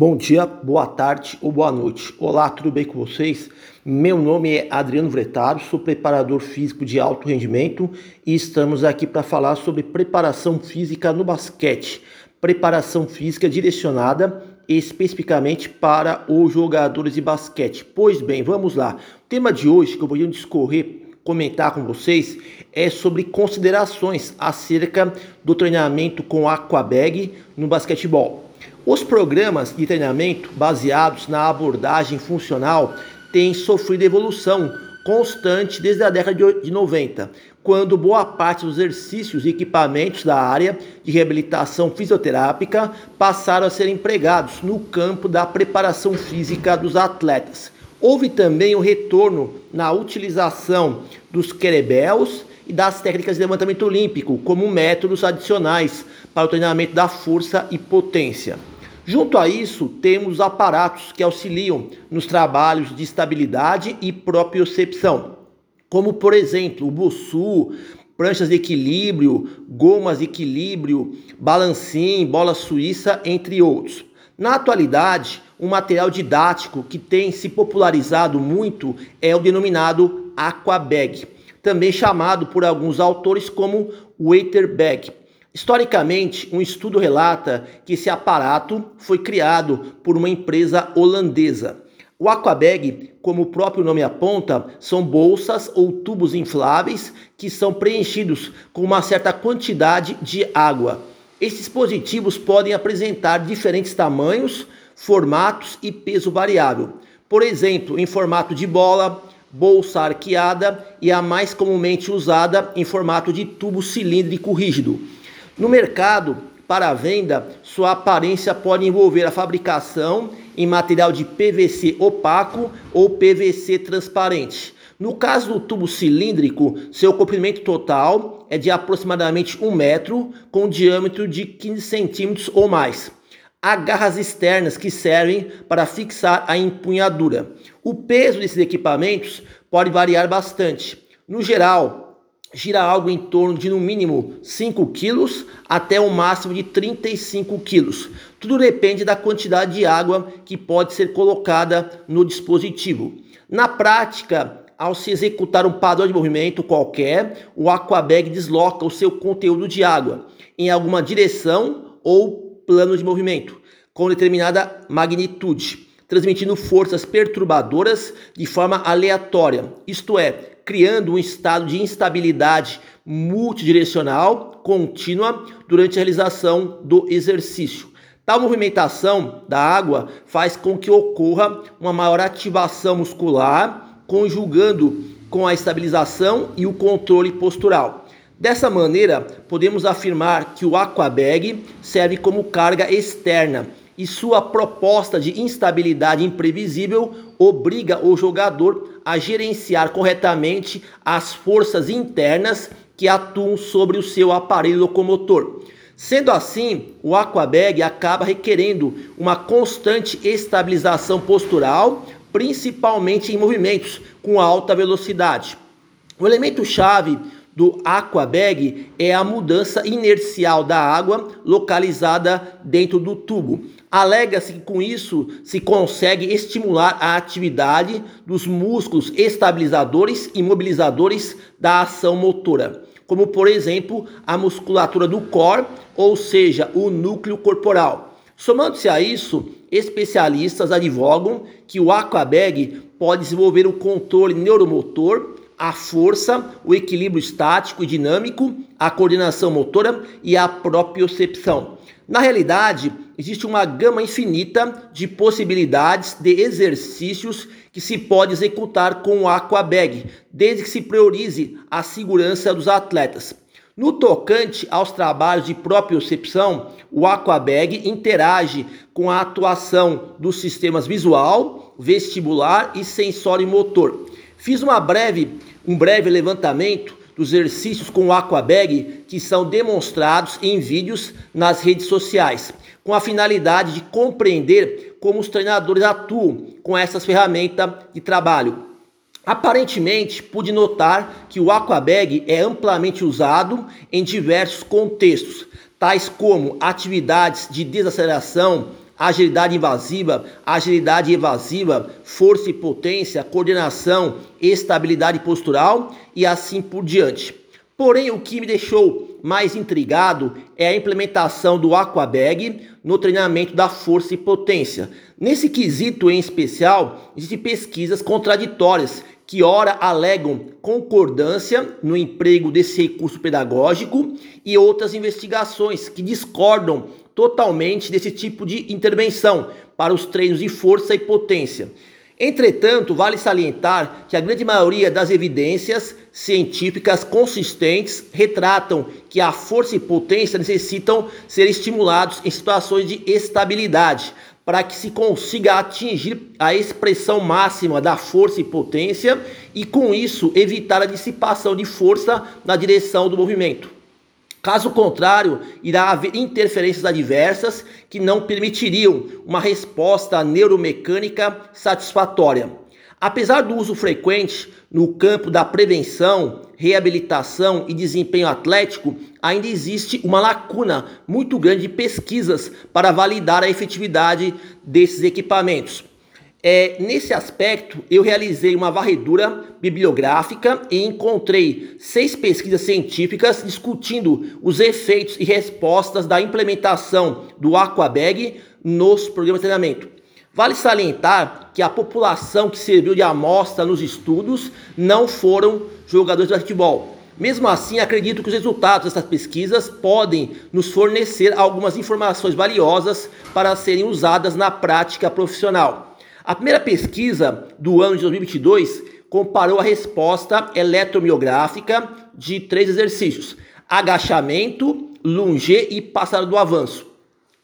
Bom dia, boa tarde ou boa noite. Olá, tudo bem com vocês? Meu nome é Adriano Vretaro, sou preparador físico de alto rendimento e estamos aqui para falar sobre preparação física no basquete. Preparação física direcionada especificamente para os jogadores de basquete. Pois bem, vamos lá. O tema de hoje que eu vou discorrer comentar com vocês é sobre considerações acerca do treinamento com aquabag no basquetebol. Os programas de treinamento baseados na abordagem funcional têm sofrido evolução constante desde a década de 90, quando boa parte dos exercícios e equipamentos da área de reabilitação fisioterápica passaram a ser empregados no campo da preparação física dos atletas. Houve também o retorno na utilização dos querebels e das técnicas de levantamento olímpico como métodos adicionais para o treinamento da força e potência. Junto a isso, temos aparatos que auxiliam nos trabalhos de estabilidade e propriocepção, como por exemplo o Bussu, pranchas de equilíbrio, gomas de equilíbrio, balancim, bola suíça, entre outros. Na atualidade, um material didático que tem se popularizado muito é o denominado Aquabag, também chamado por alguns autores como Waiterbag. Historicamente, um estudo relata que esse aparato foi criado por uma empresa holandesa. O aquabag, como o próprio nome aponta, são bolsas ou tubos infláveis que são preenchidos com uma certa quantidade de água. Esses dispositivos podem apresentar diferentes tamanhos, formatos e peso variável. Por exemplo, em formato de bola, bolsa arqueada e a mais comumente usada em formato de tubo cilíndrico rígido. No mercado, para venda, sua aparência pode envolver a fabricação em material de PVC opaco ou PVC transparente. No caso do tubo cilíndrico, seu comprimento total é de aproximadamente 1 metro, com diâmetro de 15 centímetros ou mais. Há garras externas que servem para fixar a empunhadura. O peso desses equipamentos pode variar bastante. No geral, gira algo em torno de no mínimo 5 quilos até um máximo de 35 quilos. Tudo depende da quantidade de água que pode ser colocada no dispositivo. Na prática, ao se executar um padrão de movimento qualquer, o aquabag desloca o seu conteúdo de água em alguma direção ou plano de movimento com determinada magnitude, transmitindo forças perturbadoras de forma aleatória, isto é, criando um estado de instabilidade multidirecional contínua durante a realização do exercício. Tal movimentação da água faz com que ocorra uma maior ativação muscular, conjugando com a estabilização e o controle postural. Dessa maneira, podemos afirmar que o aquabag serve como carga externa e sua proposta de instabilidade imprevisível obriga o jogador a gerenciar corretamente as forças internas que atuam sobre o seu aparelho locomotor. Sendo assim, o aquabag acaba requerendo uma constante estabilização postural, principalmente em movimentos com alta velocidade. O elemento chave do aquabag é a mudança inercial da água localizada dentro do tubo. Alega-se que com isso se consegue estimular a atividade dos músculos estabilizadores e mobilizadores da ação motora, como por exemplo a musculatura do core, ou seja, o núcleo corporal. Somando-se a isso, especialistas advogam que o aquabag pode desenvolver o controle neuromotor a força, o equilíbrio estático e dinâmico, a coordenação motora e a propriocepção. Na realidade, existe uma gama infinita de possibilidades de exercícios que se pode executar com o aquabag, desde que se priorize a segurança dos atletas. No tocante aos trabalhos de propriocepção, o aquabag interage com a atuação dos sistemas visual, vestibular e sensório motor. Fiz uma breve um breve levantamento dos exercícios com o Aquabag que são demonstrados em vídeos nas redes sociais, com a finalidade de compreender como os treinadores atuam com essas ferramentas de trabalho. Aparentemente, pude notar que o Aquabag é amplamente usado em diversos contextos, tais como atividades de desaceleração, agilidade invasiva, agilidade evasiva, força e potência, coordenação, estabilidade postural e assim por diante. Porém, o que me deixou mais intrigado é a implementação do Aquabag no treinamento da força e potência. Nesse quesito em especial, existem pesquisas contraditórias que ora alegam concordância no emprego desse recurso pedagógico e outras investigações que discordam totalmente desse tipo de intervenção para os treinos de força e potência. Entretanto, vale salientar que a grande maioria das evidências científicas consistentes retratam que a força e potência necessitam ser estimulados em situações de estabilidade, para que se consiga atingir a expressão máxima da força e potência e com isso evitar a dissipação de força na direção do movimento. Caso contrário, irá haver interferências adversas que não permitiriam uma resposta neuromecânica satisfatória. Apesar do uso frequente no campo da prevenção, reabilitação e desempenho atlético, ainda existe uma lacuna muito grande de pesquisas para validar a efetividade desses equipamentos. É, nesse aspecto, eu realizei uma varredura bibliográfica e encontrei seis pesquisas científicas discutindo os efeitos e respostas da implementação do Aquabag nos programas de treinamento. Vale salientar que a população que serviu de amostra nos estudos não foram jogadores de futebol. Mesmo assim, acredito que os resultados dessas pesquisas podem nos fornecer algumas informações valiosas para serem usadas na prática profissional. A primeira pesquisa do ano de 2022 comparou a resposta eletromiográfica de três exercícios: agachamento, lunge e passada do avanço.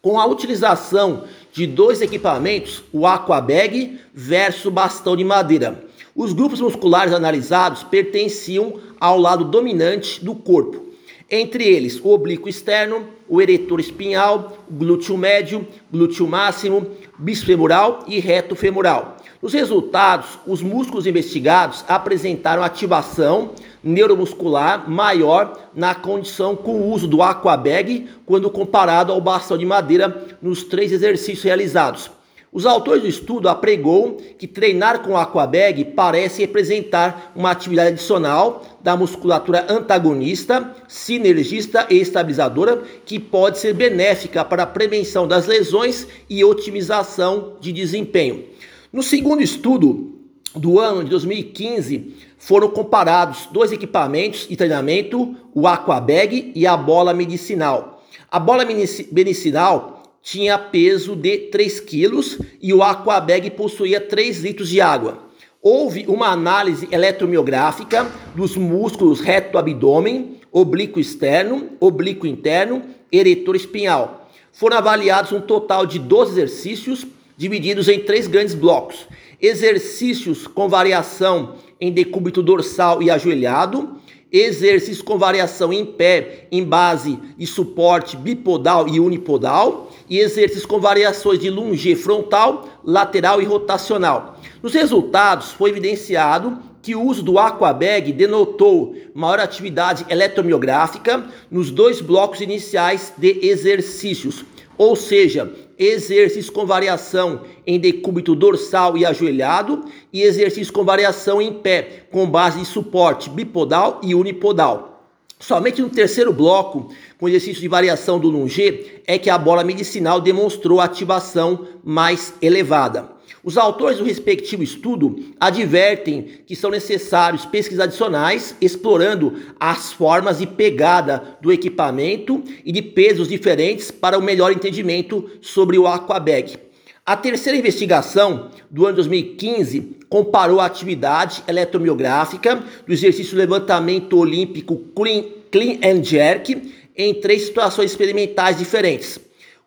Com a utilização de dois equipamentos, o Aquabag versus bastão de madeira. Os grupos musculares analisados pertenciam ao lado dominante do corpo, entre eles o oblíquo externo, o eretor espinhal, o glúteo médio, glúteo máximo, bisfemoral e reto femoral. Nos resultados, os músculos investigados apresentaram ativação neuromuscular maior na condição com o uso do aquabag quando comparado ao bastão de madeira nos três exercícios realizados. Os autores do estudo apregou que treinar com aquabag parece representar uma atividade adicional da musculatura antagonista, sinergista e estabilizadora que pode ser benéfica para a prevenção das lesões e otimização de desempenho. No segundo estudo do ano de 2015, foram comparados dois equipamentos de treinamento, o aquabag e a bola medicinal. A bola medicinal tinha peso de 3 quilos e o Aquabag possuía 3 litros de água. Houve uma análise eletromiográfica dos músculos reto abdômen, oblíquo externo, oblíquo interno, eretor espinhal. Foram avaliados um total de 12 exercícios, divididos em três grandes blocos. Exercícios com variação em decúbito dorsal e ajoelhado, exercícios com variação em pé em base de suporte bipodal e unipodal e exercícios com variações de lunge frontal, lateral e rotacional. Nos resultados foi evidenciado que o uso do Aquabag denotou maior atividade eletromiográfica nos dois blocos iniciais de exercícios, ou seja, exercícios com variação em decúbito dorsal e ajoelhado e exercícios com variação em pé, com base de suporte bipodal e unipodal. Somente no terceiro bloco, com exercício de variação do lunge, é que a bola medicinal demonstrou ativação mais elevada. Os autores do respectivo estudo advertem que são necessários pesquisas adicionais explorando as formas de pegada do equipamento e de pesos diferentes para o melhor entendimento sobre o Aquabag. A terceira investigação do ano 2015 comparou a atividade eletromiográfica do exercício levantamento olímpico clean, clean and jerk em três situações experimentais diferentes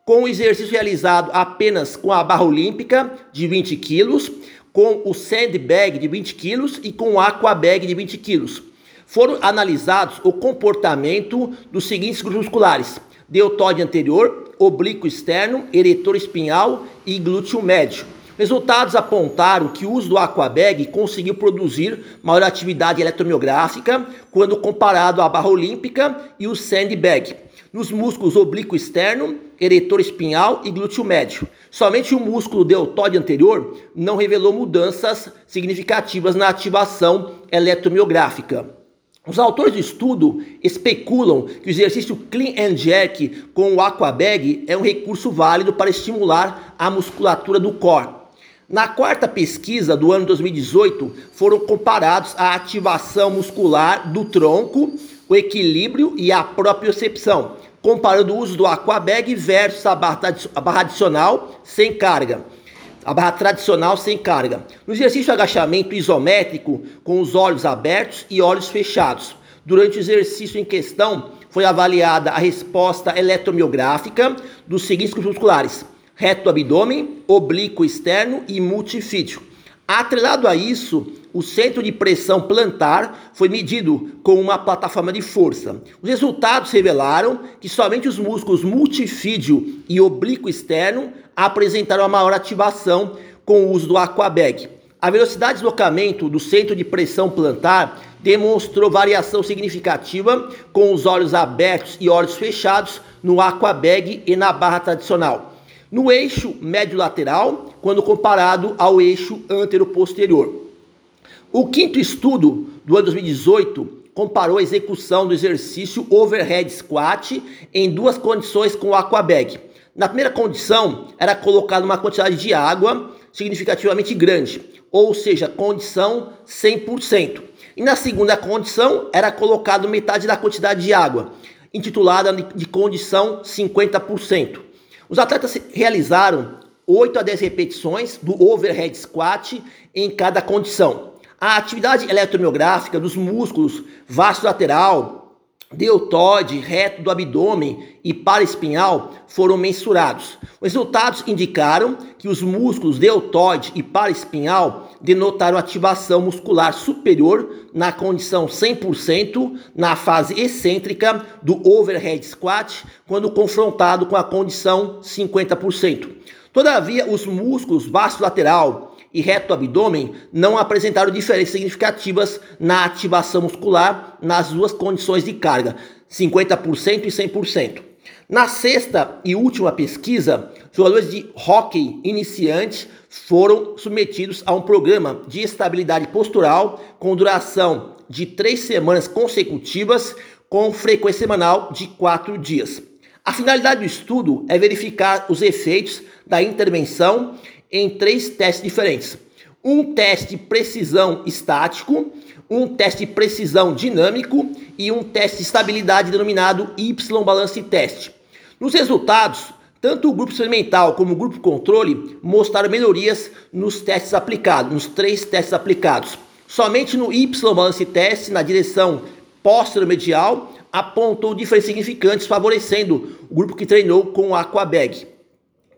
com o exercício realizado apenas com a barra olímpica de 20 quilos, com o sandbag de 20 quilos e com o aquabag de 20 quilos. Foram analisados o comportamento dos seguintes grupos musculares: deltóide anterior, oblíquo externo, eretor espinhal e glúteo médio. Resultados apontaram que o uso do aquabag conseguiu produzir maior atividade eletromiográfica quando comparado à barra olímpica e o sandbag. nos músculos oblíquo externo, eretor espinhal e glúteo médio. Somente o músculo deltoide anterior não revelou mudanças significativas na ativação eletromiográfica. Os autores do estudo especulam que o exercício clean and jerk com o aquabag é um recurso válido para estimular a musculatura do core. Na quarta pesquisa do ano 2018, foram comparados a ativação muscular do tronco, o equilíbrio e a propriocepção, comparando o uso do aquabag versus a barra adicional sem carga a barra tradicional sem carga. No exercício agachamento isométrico, com os olhos abertos e olhos fechados. Durante o exercício em questão, foi avaliada a resposta eletromiográfica dos seguintes grupos musculares: reto abdômen, oblíquo externo e multifídio. Atrelado a isso, o centro de pressão plantar foi medido com uma plataforma de força. Os resultados revelaram que somente os músculos multifídio e oblíquo externo apresentaram a maior ativação com o uso do aquabag. A velocidade de deslocamento do centro de pressão plantar demonstrou variação significativa com os olhos abertos e olhos fechados no aquabag e na barra tradicional no eixo médio-lateral quando comparado ao eixo antero-posterior. O quinto estudo do ano 2018 comparou a execução do exercício overhead squat em duas condições com o aquabag. Na primeira condição, era colocada uma quantidade de água significativamente grande, ou seja, condição 100%. E na segunda condição, era colocado metade da quantidade de água, intitulada de condição 50%. Os atletas realizaram 8 a 10 repetições do overhead squat em cada condição. A atividade eletromiográfica dos músculos vasto lateral, deltoide, reto do abdômen e paraespinhal foram mensurados. Os resultados indicaram que os músculos deltoide e paraespinhal denotaram ativação muscular superior na condição 100% na fase excêntrica do overhead squat, quando confrontado com a condição 50%. Todavia, os músculos baixo lateral e reto abdômen não apresentaram diferenças significativas na ativação muscular nas duas condições de carga, 50% e 100%. Na sexta e última pesquisa, jogadores de hockey iniciantes foram submetidos a um programa de estabilidade postural com duração de três semanas consecutivas, com frequência semanal de quatro dias. A finalidade do estudo é verificar os efeitos da intervenção em três testes diferentes: um teste de precisão estático, um teste de precisão dinâmico e um teste de estabilidade denominado Y-Balance Test. Nos resultados, tanto o grupo experimental como o grupo controle mostraram melhorias nos testes aplicados, nos três testes aplicados. Somente no Y-Balance Test, na direção posterior-medial, apontou diferenças significantes, favorecendo o grupo que treinou com o Aquabag.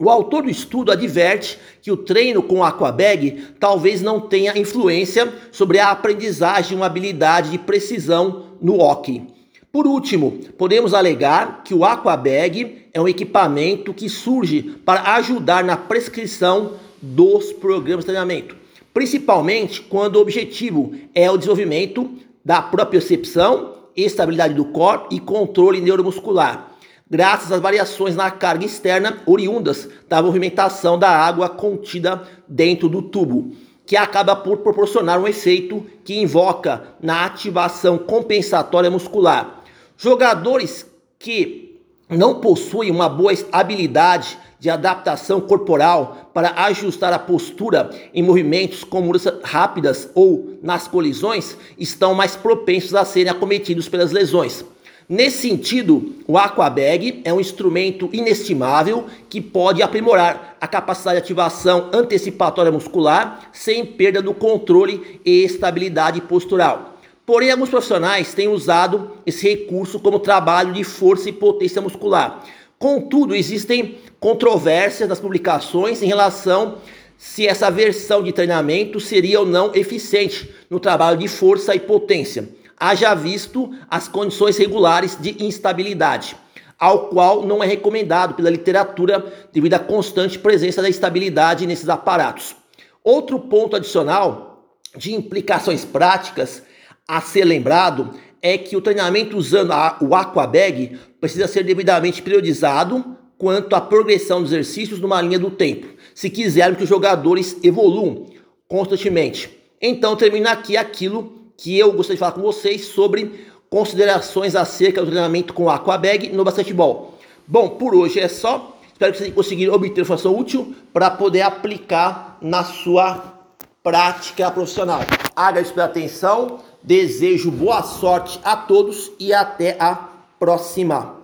O autor do estudo adverte que o treino com Aquabag talvez não tenha influência sobre a aprendizagem de uma habilidade de precisão no hockey. Por último, podemos alegar que o Aquabag é um equipamento que surge para ajudar na prescrição dos programas de treinamento, principalmente quando o objetivo é o desenvolvimento da propriocepção, estabilidade do corpo e controle neuromuscular, graças às variações na carga externa oriundas da movimentação da água contida dentro do tubo que acaba por proporcionar um efeito que invoca na ativação compensatória muscular, Jogadores que não possuem uma boa habilidade de adaptação corporal para ajustar a postura em movimentos com mudanças rápidas ou nas colisões estão mais propensos a serem acometidos pelas lesões. Nesse sentido, o Aquabag é um instrumento inestimável que pode aprimorar a capacidade de ativação antecipatória muscular sem perda do controle e estabilidade postural. Porém, alguns profissionais têm usado esse recurso como trabalho de força e potência muscular. Contudo, existem controvérsias nas publicações em relação se essa versão de treinamento seria ou não eficiente no trabalho de força e potência, haja visto as condições regulares de instabilidade, ao qual não é recomendado pela literatura devido à constante presença da estabilidade nesses aparatos. Outro ponto adicional de implicações práticas a ser lembrado é que o treinamento usando a, o Aquabag precisa ser devidamente periodizado quanto à progressão dos exercícios numa linha do tempo, se quisermos que os jogadores evoluam constantemente. Então termina aqui aquilo que eu gostaria de falar com vocês sobre considerações acerca do treinamento com Aquabag no basquetebol. Bom, por hoje é só. Espero que vocês conseguirem obter informação útil para poder aplicar na sua prática profissional. Agradeço pela atenção, desejo boa sorte a todos e até a próxima.